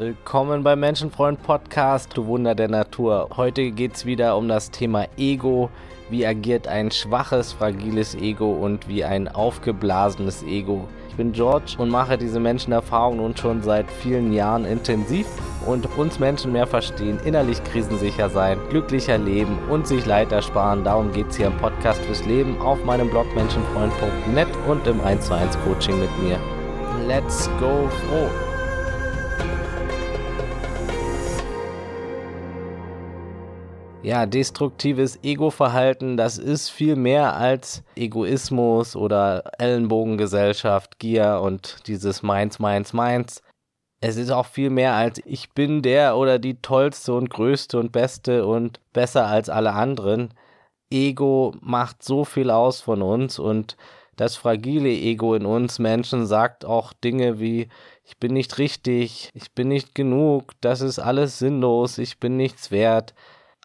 Willkommen beim Menschenfreund Podcast, du Wunder der Natur. Heute geht es wieder um das Thema Ego. Wie agiert ein schwaches, fragiles Ego und wie ein aufgeblasenes Ego? Ich bin George und mache diese Menschenerfahrung nun schon seit vielen Jahren intensiv und uns Menschen mehr verstehen, innerlich krisensicher sein, glücklicher leben und sich Leid ersparen. Darum geht es hier im Podcast fürs Leben auf meinem Blog menschenfreund.net und im 1 zu 1 Coaching mit mir. Let's go froh! Ja, destruktives Ego-Verhalten, das ist viel mehr als Egoismus oder Ellenbogengesellschaft, Gier und dieses Meins, Meins, Meins. Es ist auch viel mehr als ich bin der oder die tollste und größte und beste und besser als alle anderen. Ego macht so viel aus von uns und das fragile Ego in uns Menschen sagt auch Dinge wie ich bin nicht richtig, ich bin nicht genug, das ist alles sinnlos, ich bin nichts wert.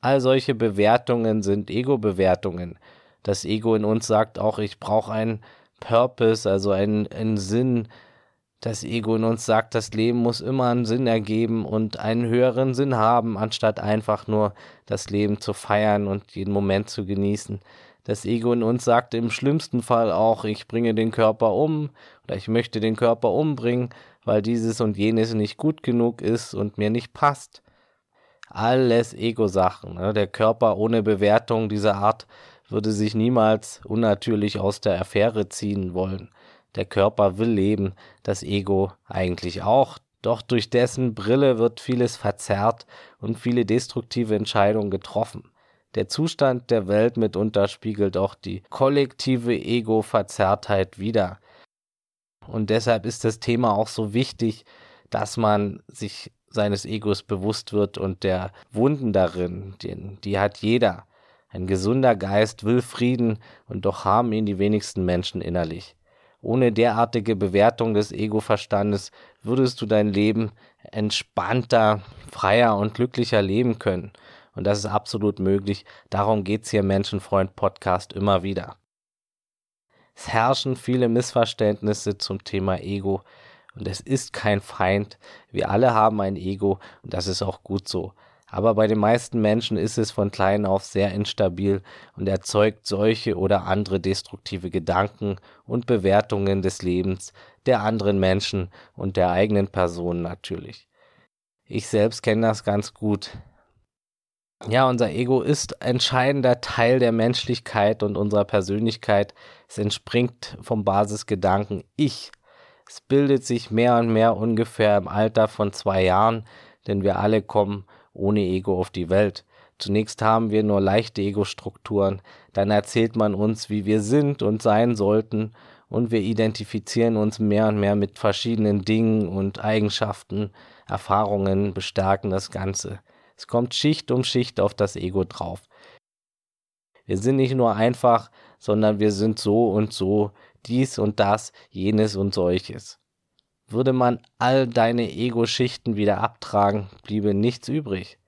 All solche Bewertungen sind Ego-Bewertungen. Das Ego in uns sagt auch, ich brauche einen Purpose, also einen, einen Sinn. Das Ego in uns sagt, das Leben muss immer einen Sinn ergeben und einen höheren Sinn haben, anstatt einfach nur das Leben zu feiern und jeden Moment zu genießen. Das Ego in uns sagt im schlimmsten Fall auch, ich bringe den Körper um oder ich möchte den Körper umbringen, weil dieses und jenes nicht gut genug ist und mir nicht passt alles Ego-Sachen. Ne? Der Körper ohne Bewertung dieser Art würde sich niemals unnatürlich aus der Affäre ziehen wollen. Der Körper will leben, das Ego eigentlich auch. Doch durch dessen Brille wird vieles verzerrt und viele destruktive Entscheidungen getroffen. Der Zustand der Welt mitunter spiegelt auch die kollektive Ego-Verzerrtheit wider. Und deshalb ist das Thema auch so wichtig, dass man sich seines Egos bewusst wird und der Wunden darin, den, die hat jeder. Ein gesunder Geist will Frieden und doch haben ihn die wenigsten Menschen innerlich. Ohne derartige Bewertung des Ego-Verstandes würdest du dein Leben entspannter, freier und glücklicher leben können. Und das ist absolut möglich. Darum geht's hier im Menschenfreund Podcast immer wieder. Es herrschen viele Missverständnisse zum Thema Ego. Und es ist kein Feind. Wir alle haben ein Ego und das ist auch gut so. Aber bei den meisten Menschen ist es von klein auf sehr instabil und erzeugt solche oder andere destruktive Gedanken und Bewertungen des Lebens der anderen Menschen und der eigenen Person natürlich. Ich selbst kenne das ganz gut. Ja, unser Ego ist entscheidender Teil der Menschlichkeit und unserer Persönlichkeit. Es entspringt vom Basisgedanken Ich es bildet sich mehr und mehr ungefähr im Alter von zwei Jahren, denn wir alle kommen ohne Ego auf die Welt. Zunächst haben wir nur leichte Ego-Strukturen, dann erzählt man uns, wie wir sind und sein sollten, und wir identifizieren uns mehr und mehr mit verschiedenen Dingen und Eigenschaften, Erfahrungen bestärken das Ganze. Es kommt Schicht um Schicht auf das Ego drauf. Wir sind nicht nur einfach, sondern wir sind so und so, dies und das, jenes und solches. Würde man all deine Ego-Schichten wieder abtragen, bliebe nichts übrig.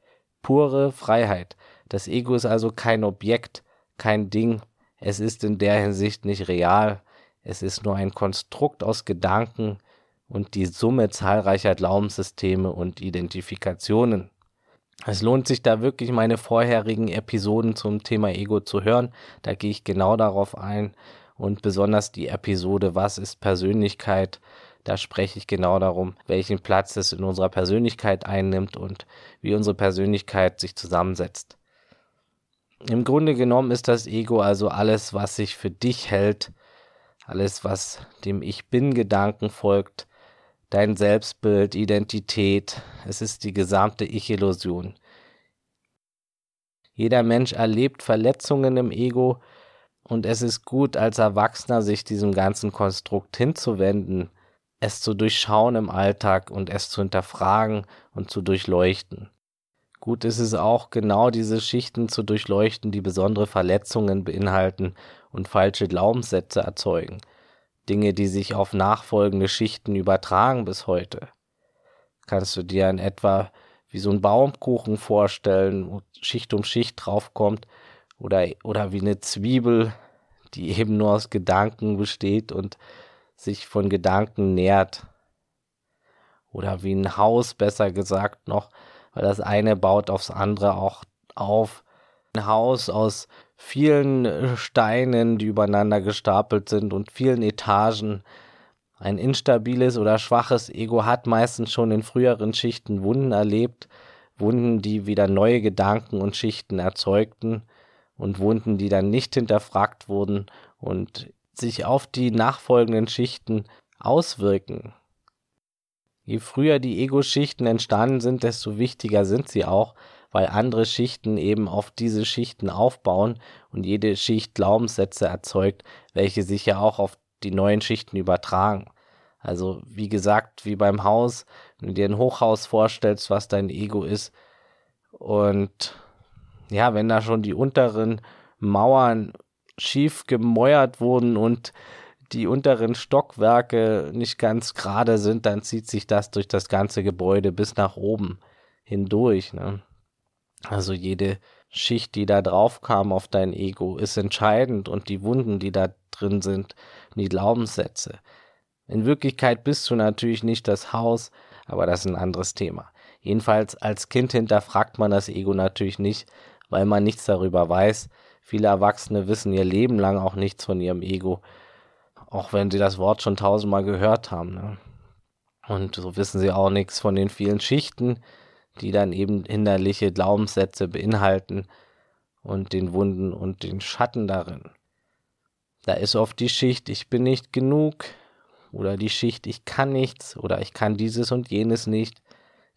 Pure Freiheit. Das Ego ist also kein Objekt, kein Ding. Es ist in der Hinsicht nicht real. Es ist nur ein Konstrukt aus Gedanken und die Summe zahlreicher Glaubenssysteme und Identifikationen. Es lohnt sich da wirklich meine vorherigen Episoden zum Thema Ego zu hören. Da gehe ich genau darauf ein und besonders die Episode Was ist Persönlichkeit? Da spreche ich genau darum, welchen Platz es in unserer Persönlichkeit einnimmt und wie unsere Persönlichkeit sich zusammensetzt. Im Grunde genommen ist das Ego also alles, was sich für dich hält, alles, was dem Ich Bin-Gedanken folgt, dein Selbstbild, Identität, es ist die gesamte Ich-Illusion. Jeder Mensch erlebt Verletzungen im Ego, und es ist gut, als Erwachsener sich diesem ganzen Konstrukt hinzuwenden, es zu durchschauen im Alltag und es zu hinterfragen und zu durchleuchten. Gut ist es auch, genau diese Schichten zu durchleuchten, die besondere Verletzungen beinhalten und falsche Glaubenssätze erzeugen. Dinge, die sich auf nachfolgende Schichten übertragen bis heute. Kannst du dir in etwa wie so ein Baumkuchen vorstellen, wo Schicht um Schicht draufkommt oder, oder wie eine Zwiebel, die eben nur aus Gedanken besteht und sich von Gedanken nährt. oder wie ein Haus, besser gesagt noch, weil das eine baut aufs andere auch auf. Ein Haus aus vielen Steinen, die übereinander gestapelt sind und vielen Etagen. Ein instabiles oder schwaches Ego hat meistens schon in früheren Schichten Wunden erlebt, Wunden, die wieder neue Gedanken und Schichten erzeugten und Wunden, die dann nicht hinterfragt wurden und sich auf die nachfolgenden Schichten auswirken. Je früher die Ego-Schichten entstanden sind, desto wichtiger sind sie auch, weil andere Schichten eben auf diese Schichten aufbauen und jede Schicht Glaubenssätze erzeugt, welche sich ja auch auf die neuen Schichten übertragen. Also wie gesagt, wie beim Haus, wenn du dir ein Hochhaus vorstellst, was dein Ego ist und ja, wenn da schon die unteren Mauern schief gemäuert wurden und die unteren Stockwerke nicht ganz gerade sind, dann zieht sich das durch das ganze Gebäude bis nach oben hindurch. Ne? Also jede Schicht, die da drauf kam auf dein Ego, ist entscheidend und die Wunden, die da drin sind, die Glaubenssätze. In Wirklichkeit bist du natürlich nicht das Haus, aber das ist ein anderes Thema. Jedenfalls als Kind hinterfragt man das Ego natürlich nicht, weil man nichts darüber weiß. Viele Erwachsene wissen ihr Leben lang auch nichts von ihrem Ego auch wenn sie das Wort schon tausendmal gehört haben. Ne? Und so wissen sie auch nichts von den vielen Schichten, die dann eben hinderliche Glaubenssätze beinhalten und den Wunden und den Schatten darin. Da ist oft die Schicht, ich bin nicht genug oder die Schicht, ich kann nichts oder ich kann dieses und jenes nicht.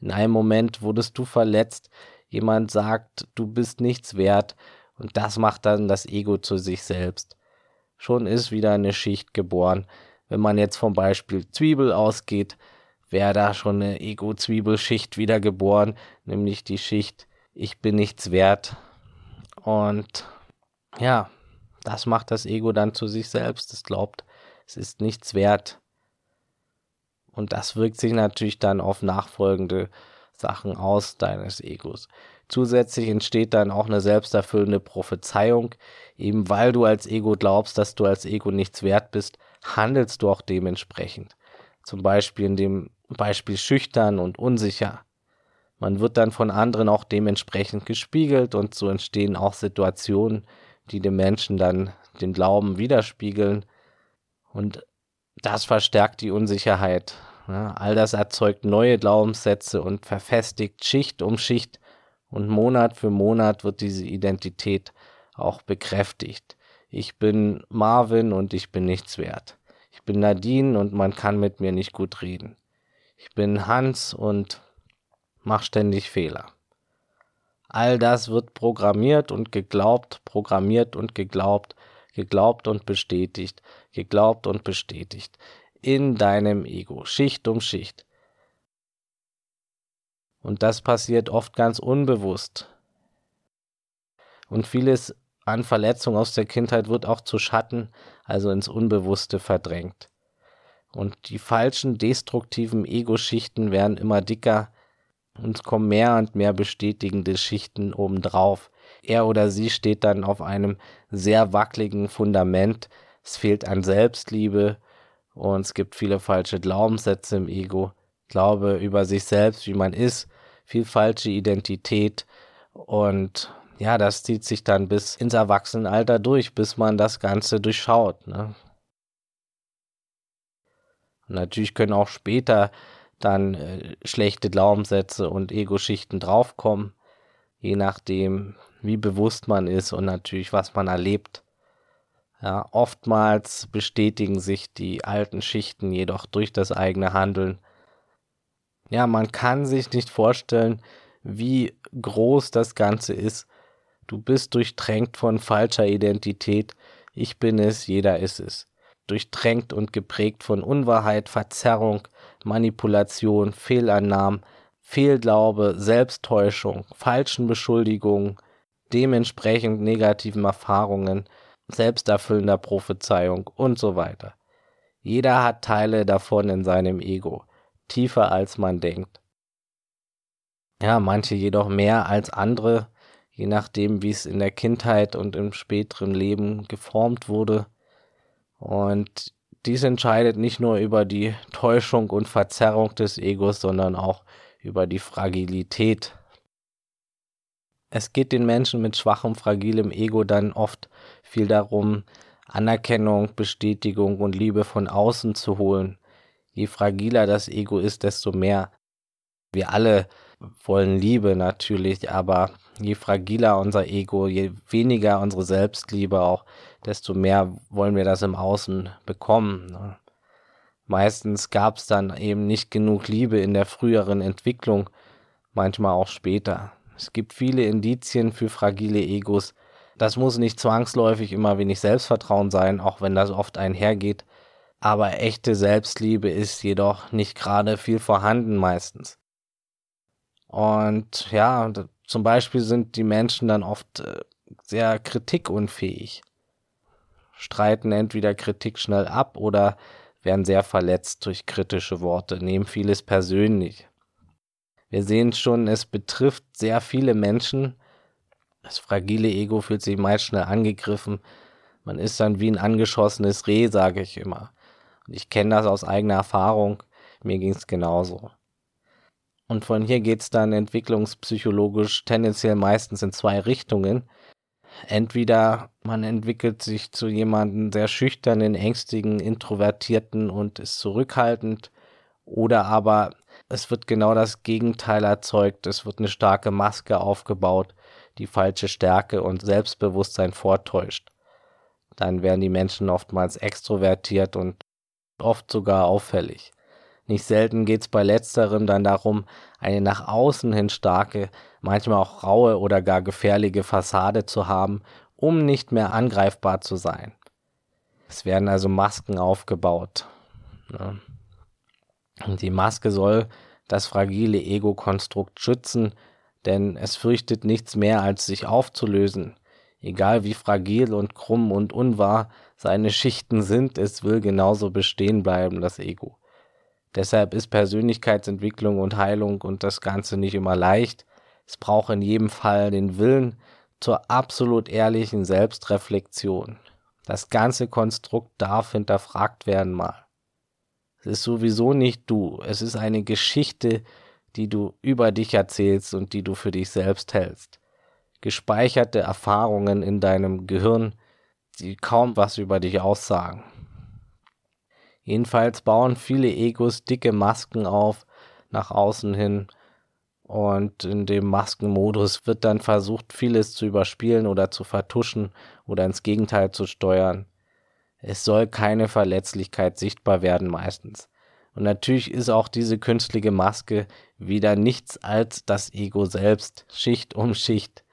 In einem Moment wurdest du verletzt, jemand sagt, du bist nichts wert und das macht dann das Ego zu sich selbst schon ist wieder eine Schicht geboren. Wenn man jetzt vom Beispiel Zwiebel ausgeht, wäre da schon eine Ego-Zwiebelschicht wieder geboren, nämlich die Schicht Ich bin nichts wert. Und ja, das macht das Ego dann zu sich selbst. Es glaubt, es ist nichts wert. Und das wirkt sich natürlich dann auf nachfolgende Sachen aus deines Egos. Zusätzlich entsteht dann auch eine selbsterfüllende Prophezeiung. Eben weil du als Ego glaubst, dass du als Ego nichts wert bist, handelst du auch dementsprechend. Zum Beispiel in dem Beispiel schüchtern und unsicher. Man wird dann von anderen auch dementsprechend gespiegelt und so entstehen auch Situationen, die dem Menschen dann den Glauben widerspiegeln. Und das verstärkt die Unsicherheit. All das erzeugt neue Glaubenssätze und verfestigt Schicht um Schicht und Monat für Monat wird diese Identität auch bekräftigt. Ich bin Marvin und ich bin nichts wert. Ich bin Nadine und man kann mit mir nicht gut reden. Ich bin Hans und mach ständig Fehler. All das wird programmiert und geglaubt, programmiert und geglaubt, geglaubt und bestätigt, geglaubt und bestätigt. In deinem Ego, Schicht um Schicht. Und das passiert oft ganz unbewusst. Und vieles an Verletzung aus der Kindheit wird auch zu Schatten, also ins Unbewusste verdrängt. Und die falschen, destruktiven Ego-Schichten werden immer dicker und kommen mehr und mehr bestätigende Schichten obendrauf. Er oder sie steht dann auf einem sehr wackeligen Fundament. Es fehlt an Selbstliebe und es gibt viele falsche Glaubenssätze im Ego. Glaube über sich selbst, wie man ist, viel falsche Identität und ja, das zieht sich dann bis ins Erwachsenenalter durch, bis man das Ganze durchschaut. Ne? Und natürlich können auch später dann äh, schlechte Glaubenssätze und Ego-Schichten draufkommen, je nachdem, wie bewusst man ist und natürlich, was man erlebt. Ja, oftmals bestätigen sich die alten Schichten jedoch durch das eigene Handeln ja, man kann sich nicht vorstellen, wie groß das Ganze ist. Du bist durchtränkt von falscher Identität. Ich bin es, jeder ist es. Durchtränkt und geprägt von Unwahrheit, Verzerrung, Manipulation, Fehlannahmen, Fehlglaube, Selbsttäuschung, falschen Beschuldigungen, dementsprechend negativen Erfahrungen, selbsterfüllender Prophezeiung und so weiter. Jeder hat Teile davon in seinem Ego tiefer als man denkt. Ja, manche jedoch mehr als andere, je nachdem, wie es in der Kindheit und im späteren Leben geformt wurde. Und dies entscheidet nicht nur über die Täuschung und Verzerrung des Egos, sondern auch über die Fragilität. Es geht den Menschen mit schwachem, fragilem Ego dann oft viel darum, Anerkennung, Bestätigung und Liebe von außen zu holen. Je fragiler das Ego ist, desto mehr. Wir alle wollen Liebe natürlich, aber je fragiler unser Ego, je weniger unsere Selbstliebe auch, desto mehr wollen wir das im Außen bekommen. Ne? Meistens gab es dann eben nicht genug Liebe in der früheren Entwicklung, manchmal auch später. Es gibt viele Indizien für fragile Egos. Das muss nicht zwangsläufig immer wenig Selbstvertrauen sein, auch wenn das oft einhergeht. Aber echte Selbstliebe ist jedoch nicht gerade viel vorhanden meistens. Und ja, zum Beispiel sind die Menschen dann oft äh, sehr kritikunfähig, streiten entweder Kritik schnell ab oder werden sehr verletzt durch kritische Worte, nehmen vieles persönlich. Wir sehen schon, es betrifft sehr viele Menschen. Das fragile Ego fühlt sich meist schnell angegriffen. Man ist dann wie ein angeschossenes Reh, sage ich immer. Und ich kenne das aus eigener Erfahrung. Mir ging es genauso. Und von hier geht es dann entwicklungspsychologisch tendenziell meistens in zwei Richtungen entweder man entwickelt sich zu jemandem sehr schüchternen, ängstigen, introvertierten und ist zurückhaltend, oder aber es wird genau das Gegenteil erzeugt, es wird eine starke Maske aufgebaut, die falsche Stärke und Selbstbewusstsein vortäuscht. Dann werden die Menschen oftmals extrovertiert und oft sogar auffällig. Nicht selten geht es bei letzterem dann darum, eine nach außen hin starke, manchmal auch raue oder gar gefährliche Fassade zu haben, um nicht mehr angreifbar zu sein. Es werden also Masken aufgebaut. Ne? Und die Maske soll das fragile Ego-Konstrukt schützen, denn es fürchtet nichts mehr, als sich aufzulösen. Egal wie fragil und krumm und unwahr seine Schichten sind, es will genauso bestehen bleiben, das Ego. Deshalb ist Persönlichkeitsentwicklung und Heilung und das Ganze nicht immer leicht. Es braucht in jedem Fall den Willen zur absolut ehrlichen Selbstreflexion. Das ganze Konstrukt darf hinterfragt werden mal. Es ist sowieso nicht du, es ist eine Geschichte, die du über dich erzählst und die du für dich selbst hältst. Gespeicherte Erfahrungen in deinem Gehirn, die kaum was über dich aussagen. Jedenfalls bauen viele Egos dicke Masken auf, nach außen hin. Und in dem Maskenmodus wird dann versucht, vieles zu überspielen oder zu vertuschen oder ins Gegenteil zu steuern. Es soll keine Verletzlichkeit sichtbar werden meistens. Und natürlich ist auch diese künstliche Maske wieder nichts als das Ego selbst, Schicht um Schicht.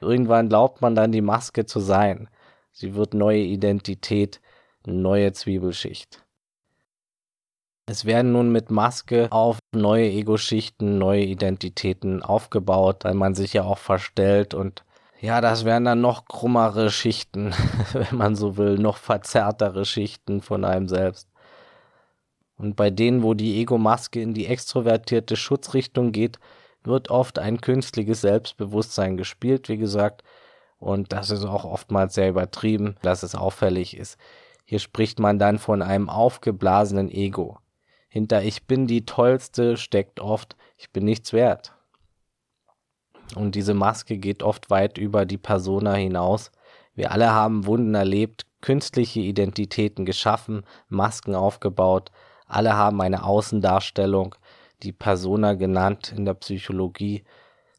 Irgendwann glaubt man dann die Maske zu sein. Sie wird neue Identität, neue Zwiebelschicht. Es werden nun mit Maske auf neue Ego-Schichten, neue Identitäten aufgebaut, weil man sich ja auch verstellt und ja, das wären dann noch krummere Schichten, wenn man so will, noch verzerrtere Schichten von einem selbst. Und bei denen, wo die Ego-Maske in die extrovertierte Schutzrichtung geht, wird oft ein künstliches Selbstbewusstsein gespielt, wie gesagt, und das ist auch oftmals sehr übertrieben, dass es auffällig ist. Hier spricht man dann von einem aufgeblasenen Ego. Hinter ich bin die Tollste steckt oft, ich bin nichts wert. Und diese Maske geht oft weit über die Persona hinaus. Wir alle haben Wunden erlebt, künstliche Identitäten geschaffen, Masken aufgebaut. Alle haben eine Außendarstellung, die Persona genannt in der Psychologie.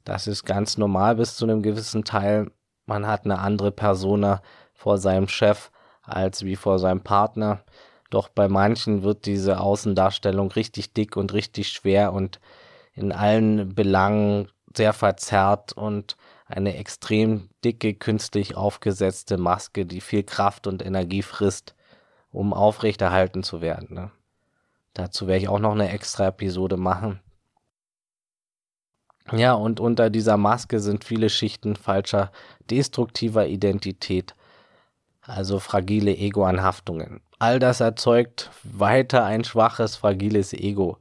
Das ist ganz normal bis zu einem gewissen Teil. Man hat eine andere Persona vor seinem Chef, als wie vor seinem Partner. Doch bei manchen wird diese Außendarstellung richtig dick und richtig schwer und in allen Belangen sehr verzerrt und eine extrem dicke, künstlich aufgesetzte Maske, die viel Kraft und Energie frisst, um aufrechterhalten zu werden. Ne? Dazu werde ich auch noch eine extra Episode machen. Ja, und unter dieser Maske sind viele Schichten falscher, destruktiver Identität, also fragile Ego-Anhaftungen. All das erzeugt weiter ein schwaches, fragiles Ego.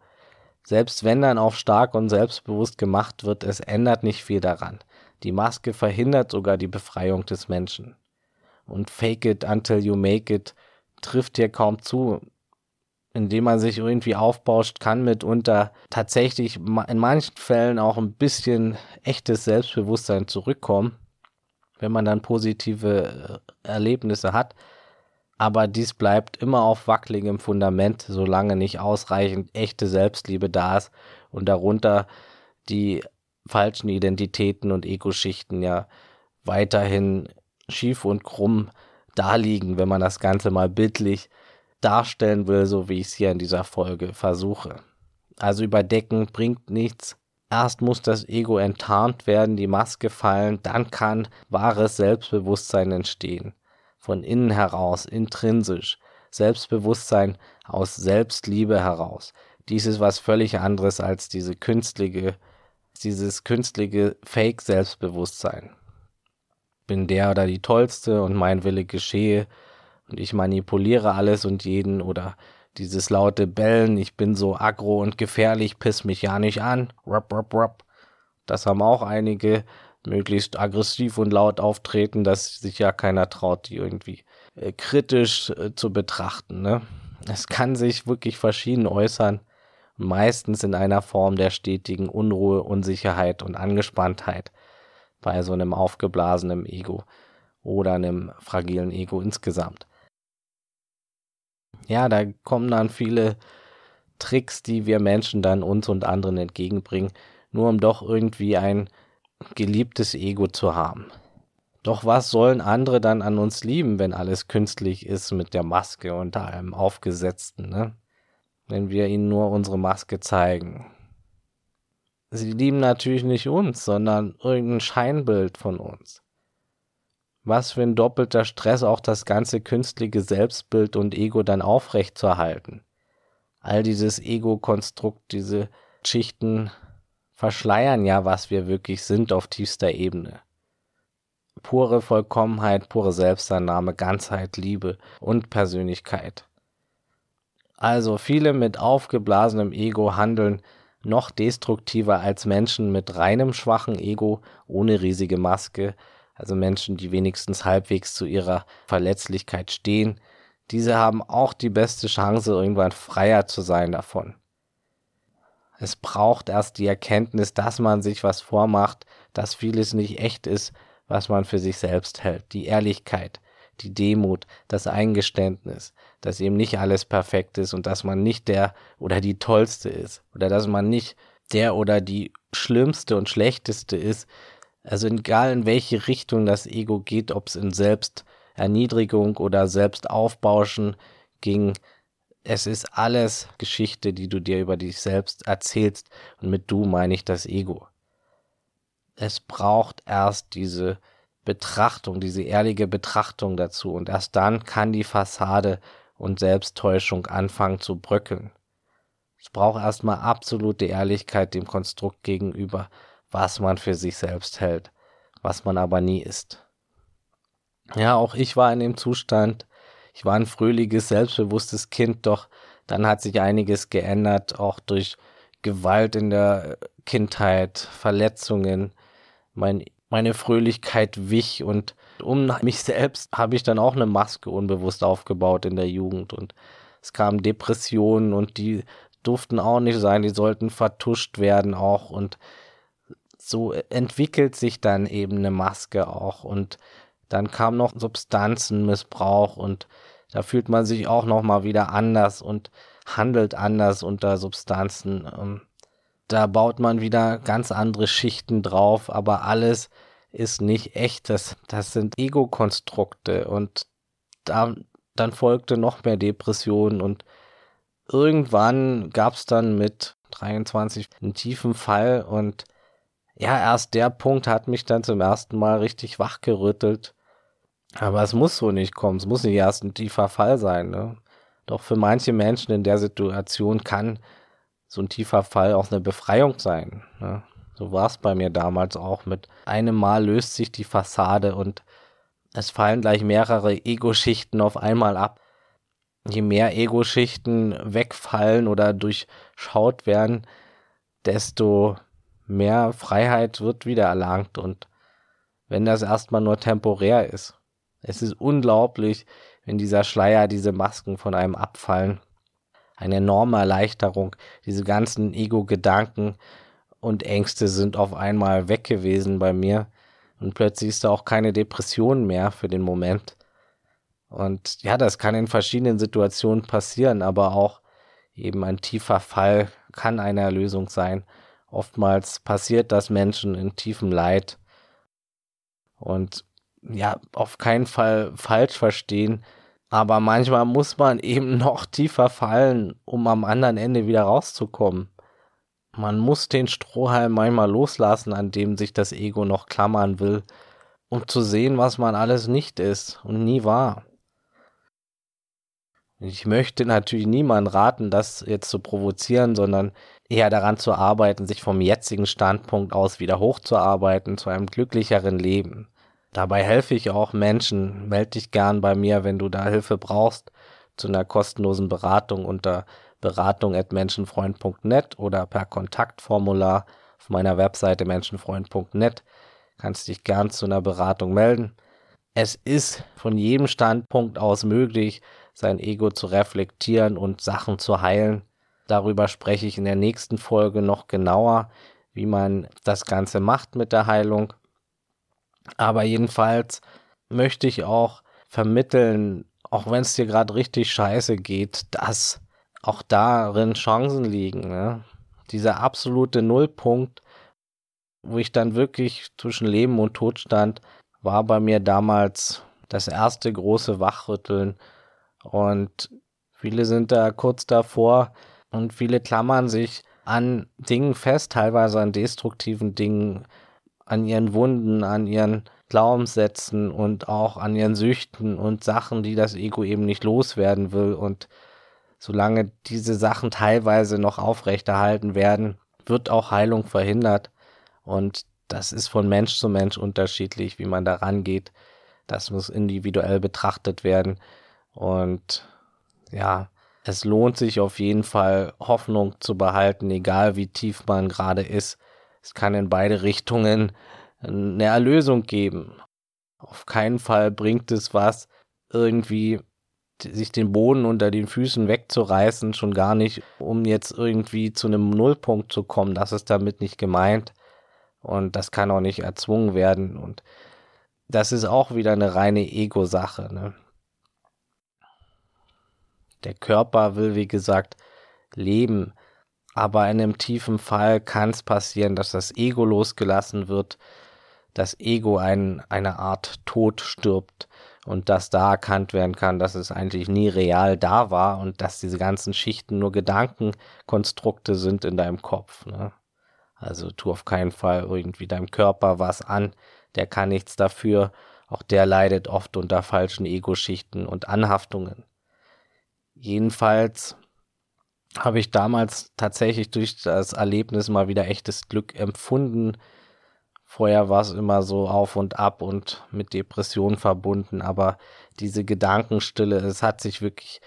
Selbst wenn dann auch stark und selbstbewusst gemacht wird, es ändert nicht viel daran. Die Maske verhindert sogar die Befreiung des Menschen. Und fake it until you make it, trifft hier kaum zu. Indem man sich irgendwie aufbauscht, kann mitunter tatsächlich in manchen Fällen auch ein bisschen echtes Selbstbewusstsein zurückkommen, wenn man dann positive äh, Erlebnisse hat. Aber dies bleibt immer auf wackeligem Fundament, solange nicht ausreichend echte Selbstliebe da ist und darunter die falschen Identitäten und Ego-Schichten ja weiterhin schief und krumm daliegen, wenn man das Ganze mal bildlich darstellen will, so wie ich es hier in dieser Folge versuche. Also überdecken bringt nichts. Erst muss das Ego enttarnt werden, die Maske fallen, dann kann wahres Selbstbewusstsein entstehen. Von innen heraus, intrinsisch. Selbstbewusstsein aus Selbstliebe heraus. Dies ist was völlig anderes als diese künstliche, dieses künstliche Fake-Selbstbewusstsein. Bin der oder die Tollste und mein Wille geschehe und ich manipuliere alles und jeden oder dieses laute Bellen, ich bin so aggro und gefährlich, piss mich ja nicht an. Rup, rup, rup. Das haben auch einige, möglichst aggressiv und laut auftreten, dass sich ja keiner traut, die irgendwie äh, kritisch äh, zu betrachten. Ne? Es kann sich wirklich verschieden äußern, meistens in einer Form der stetigen Unruhe, Unsicherheit und Angespanntheit bei so einem aufgeblasenen Ego oder einem fragilen Ego insgesamt. Ja, da kommen dann viele Tricks, die wir Menschen dann uns und anderen entgegenbringen, nur um doch irgendwie ein geliebtes Ego zu haben. Doch was sollen andere dann an uns lieben, wenn alles künstlich ist mit der Maske und allem Aufgesetzten, ne? Wenn wir ihnen nur unsere Maske zeigen. Sie lieben natürlich nicht uns, sondern irgendein Scheinbild von uns. Was für ein doppelter Stress auch das ganze künstliche Selbstbild und Ego dann aufrechtzuerhalten. All dieses Ego-Konstrukt, diese Schichten verschleiern ja, was wir wirklich sind auf tiefster Ebene. Pure Vollkommenheit, pure Selbstannahme, Ganzheit, Liebe und Persönlichkeit. Also viele mit aufgeblasenem Ego handeln noch destruktiver als Menschen mit reinem schwachen Ego ohne riesige Maske, also Menschen, die wenigstens halbwegs zu ihrer Verletzlichkeit stehen. Diese haben auch die beste Chance, irgendwann freier zu sein davon. Es braucht erst die Erkenntnis, dass man sich was vormacht, dass vieles nicht echt ist, was man für sich selbst hält. Die Ehrlichkeit, die Demut, das Eingeständnis, dass eben nicht alles perfekt ist und dass man nicht der oder die tollste ist oder dass man nicht der oder die schlimmste und schlechteste ist. Also egal in welche Richtung das Ego geht, ob es in Selbsterniedrigung oder Selbstaufbauschen ging, es ist alles Geschichte, die du dir über dich selbst erzählst. Und mit du meine ich das Ego. Es braucht erst diese Betrachtung, diese ehrliche Betrachtung dazu. Und erst dann kann die Fassade und Selbsttäuschung anfangen zu bröckeln. Es braucht erstmal absolute Ehrlichkeit dem Konstrukt gegenüber, was man für sich selbst hält, was man aber nie ist. Ja, auch ich war in dem Zustand, ich war ein fröhliches, selbstbewusstes Kind, doch dann hat sich einiges geändert, auch durch Gewalt in der Kindheit, Verletzungen. Mein, meine Fröhlichkeit wich und um mich selbst habe ich dann auch eine Maske unbewusst aufgebaut in der Jugend und es kamen Depressionen und die durften auch nicht sein, die sollten vertuscht werden auch und so entwickelt sich dann eben eine Maske auch und dann kam noch Substanzenmissbrauch und da fühlt man sich auch noch mal wieder anders und handelt anders unter Substanzen. Ähm, da baut man wieder ganz andere Schichten drauf, aber alles ist nicht echt. Das, das sind Ego-Konstrukte und da, dann folgte noch mehr Depression und irgendwann gab es dann mit 23 einen tiefen Fall und ja, erst der Punkt hat mich dann zum ersten Mal richtig wachgerüttelt aber es muss so nicht kommen. Es muss nicht erst ein tiefer Fall sein. Ne? Doch für manche Menschen in der Situation kann so ein tiefer Fall auch eine Befreiung sein. Ne? So war es bei mir damals auch. Mit einem Mal löst sich die Fassade und es fallen gleich mehrere Ego-Schichten auf einmal ab. Je mehr Ego-Schichten wegfallen oder durchschaut werden, desto mehr Freiheit wird wieder erlangt. Und wenn das erstmal nur temporär ist, es ist unglaublich, wenn dieser Schleier, diese Masken von einem abfallen. Eine enorme Erleichterung. Diese ganzen Ego-Gedanken und Ängste sind auf einmal weg gewesen bei mir. Und plötzlich ist da auch keine Depression mehr für den Moment. Und ja, das kann in verschiedenen Situationen passieren, aber auch eben ein tiefer Fall kann eine Erlösung sein. Oftmals passiert das Menschen in tiefem Leid. Und ja, auf keinen Fall falsch verstehen. Aber manchmal muss man eben noch tiefer fallen, um am anderen Ende wieder rauszukommen. Man muss den Strohhalm manchmal loslassen, an dem sich das Ego noch klammern will, um zu sehen, was man alles nicht ist und nie war. Ich möchte natürlich niemanden raten, das jetzt zu provozieren, sondern eher daran zu arbeiten, sich vom jetzigen Standpunkt aus wieder hochzuarbeiten zu einem glücklicheren Leben. Dabei helfe ich auch Menschen. Meld dich gern bei mir, wenn du da Hilfe brauchst, zu einer kostenlosen Beratung unter beratung.menschenfreund.net oder per Kontaktformular auf meiner Webseite menschenfreund.net. Kannst dich gern zu einer Beratung melden. Es ist von jedem Standpunkt aus möglich, sein Ego zu reflektieren und Sachen zu heilen. Darüber spreche ich in der nächsten Folge noch genauer, wie man das Ganze macht mit der Heilung. Aber jedenfalls möchte ich auch vermitteln, auch wenn es dir gerade richtig scheiße geht, dass auch darin Chancen liegen. Ne? Dieser absolute Nullpunkt, wo ich dann wirklich zwischen Leben und Tod stand, war bei mir damals das erste große Wachrütteln und viele sind da kurz davor und viele klammern sich an Dingen fest, teilweise an destruktiven Dingen, an ihren Wunden, an ihren Glaubenssätzen und auch an ihren Süchten und Sachen, die das Ego eben nicht loswerden will. Und solange diese Sachen teilweise noch aufrechterhalten werden, wird auch Heilung verhindert. Und das ist von Mensch zu Mensch unterschiedlich, wie man da rangeht. Das muss individuell betrachtet werden. Und ja, es lohnt sich auf jeden Fall, Hoffnung zu behalten, egal wie tief man gerade ist. Es kann in beide Richtungen eine Erlösung geben. Auf keinen Fall bringt es was, irgendwie sich den Boden unter den Füßen wegzureißen, schon gar nicht, um jetzt irgendwie zu einem Nullpunkt zu kommen. Das ist damit nicht gemeint. Und das kann auch nicht erzwungen werden. Und das ist auch wieder eine reine Ego-Sache. Ne? Der Körper will, wie gesagt, leben. Aber in einem tiefen Fall kann es passieren, dass das Ego losgelassen wird, das Ego ein, eine Art Tod stirbt und dass da erkannt werden kann, dass es eigentlich nie real da war und dass diese ganzen Schichten nur Gedankenkonstrukte sind in deinem Kopf. Ne? Also tu auf keinen Fall irgendwie deinem Körper was an, der kann nichts dafür, auch der leidet oft unter falschen Ego-Schichten und Anhaftungen. Jedenfalls habe ich damals tatsächlich durch das Erlebnis mal wieder echtes Glück empfunden. Vorher war es immer so auf und ab und mit Depressionen verbunden, aber diese Gedankenstille, es hat sich wirklich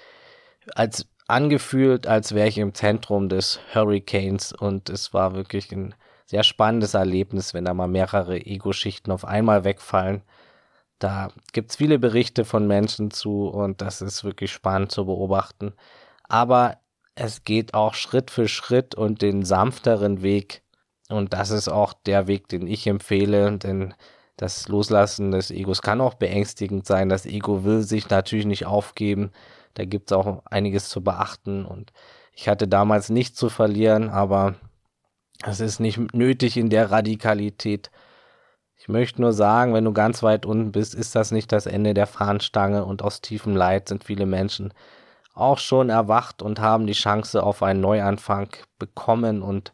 als angefühlt, als wäre ich im Zentrum des Hurricanes und es war wirklich ein sehr spannendes Erlebnis, wenn da mal mehrere Ego-Schichten auf einmal wegfallen. Da gibt es viele Berichte von Menschen zu und das ist wirklich spannend zu beobachten. Aber es geht auch Schritt für Schritt und den sanfteren Weg. Und das ist auch der Weg, den ich empfehle, denn das Loslassen des Egos kann auch beängstigend sein. Das Ego will sich natürlich nicht aufgeben. Da gibt es auch einiges zu beachten. Und ich hatte damals nichts zu verlieren, aber es ist nicht nötig in der Radikalität. Ich möchte nur sagen, wenn du ganz weit unten bist, ist das nicht das Ende der Fahnenstange und aus tiefem Leid sind viele Menschen auch schon erwacht und haben die Chance auf einen Neuanfang bekommen und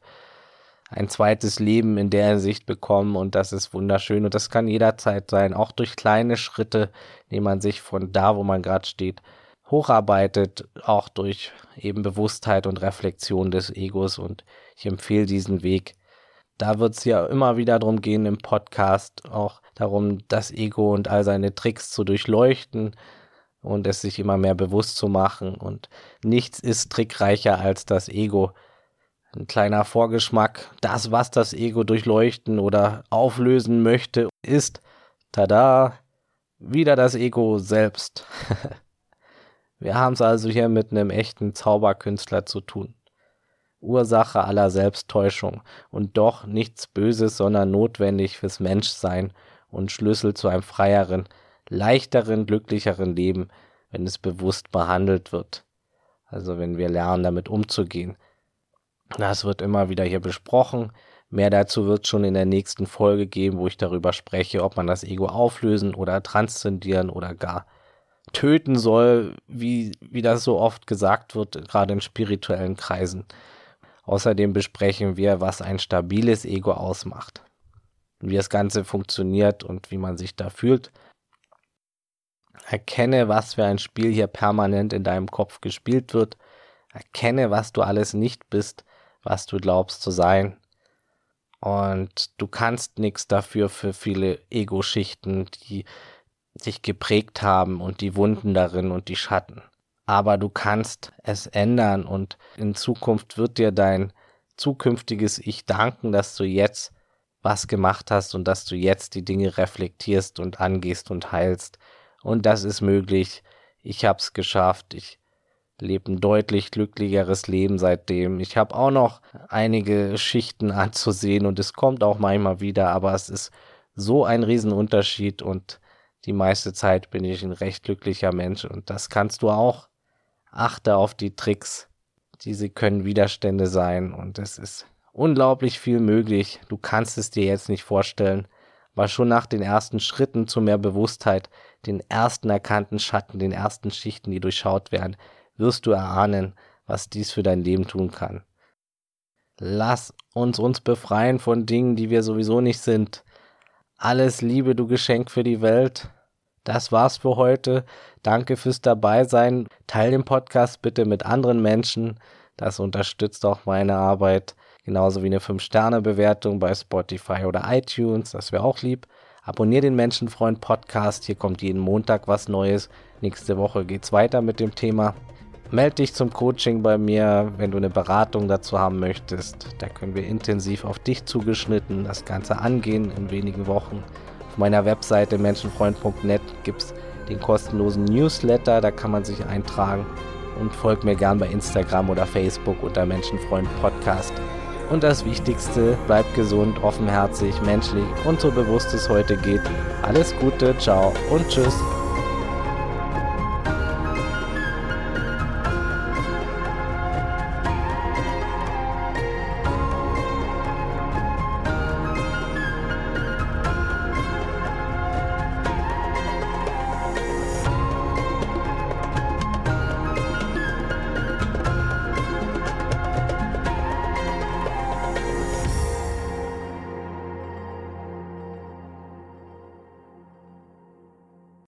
ein zweites Leben in der Hinsicht bekommen. Und das ist wunderschön. Und das kann jederzeit sein, auch durch kleine Schritte, indem man sich von da, wo man gerade steht, hocharbeitet, auch durch eben Bewusstheit und Reflexion des Egos. Und ich empfehle diesen Weg da wird es ja immer wieder darum gehen im Podcast, auch darum, das Ego und all seine Tricks zu durchleuchten und es sich immer mehr bewusst zu machen. Und nichts ist trickreicher als das Ego. Ein kleiner Vorgeschmack, das, was das Ego durchleuchten oder auflösen möchte, ist, tada, wieder das Ego selbst. Wir haben es also hier mit einem echten Zauberkünstler zu tun. Ursache aller Selbsttäuschung und doch nichts Böses, sondern notwendig fürs Menschsein und Schlüssel zu einem freieren, leichteren, glücklicheren Leben, wenn es bewusst behandelt wird. Also wenn wir lernen, damit umzugehen. Das wird immer wieder hier besprochen. Mehr dazu wird schon in der nächsten Folge geben, wo ich darüber spreche, ob man das Ego auflösen oder transzendieren oder gar töten soll, wie, wie das so oft gesagt wird, gerade in spirituellen Kreisen. Außerdem besprechen wir, was ein stabiles Ego ausmacht, wie das Ganze funktioniert und wie man sich da fühlt. Erkenne, was für ein Spiel hier permanent in deinem Kopf gespielt wird. Erkenne, was du alles nicht bist, was du glaubst zu sein. Und du kannst nichts dafür für viele Ego-Schichten, die sich geprägt haben und die Wunden darin und die Schatten. Aber du kannst es ändern und in Zukunft wird dir dein zukünftiges Ich danken, dass du jetzt was gemacht hast und dass du jetzt die Dinge reflektierst und angehst und heilst. Und das ist möglich. Ich hab's geschafft. Ich lebe ein deutlich glücklicheres Leben seitdem. Ich habe auch noch einige Schichten anzusehen und es kommt auch manchmal wieder, aber es ist so ein Riesenunterschied und die meiste Zeit bin ich ein recht glücklicher Mensch und das kannst du auch. Achte auf die Tricks. Diese können Widerstände sein und es ist unglaublich viel möglich. Du kannst es dir jetzt nicht vorstellen, aber schon nach den ersten Schritten zu mehr Bewusstheit, den ersten erkannten Schatten, den ersten Schichten, die durchschaut werden, wirst du erahnen, was dies für dein Leben tun kann. Lass uns uns befreien von Dingen, die wir sowieso nicht sind. Alles Liebe, du Geschenk für die Welt. Das war's für heute. Danke fürs Dabeisein. Teil den Podcast bitte mit anderen Menschen. Das unterstützt auch meine Arbeit. Genauso wie eine 5-Sterne-Bewertung bei Spotify oder iTunes. Das wäre auch lieb. Abonnier den Menschenfreund Podcast. Hier kommt jeden Montag was Neues. Nächste Woche geht's weiter mit dem Thema. Meld dich zum Coaching bei mir, wenn du eine Beratung dazu haben möchtest. Da können wir intensiv auf dich zugeschnitten das Ganze angehen in wenigen Wochen. Auf meiner Webseite menschenfreund.net gibt es den kostenlosen Newsletter, da kann man sich eintragen und folgt mir gern bei Instagram oder Facebook unter Menschenfreund Podcast. Und das Wichtigste, bleibt gesund, offenherzig, menschlich und so bewusst es heute geht. Alles Gute, ciao und tschüss.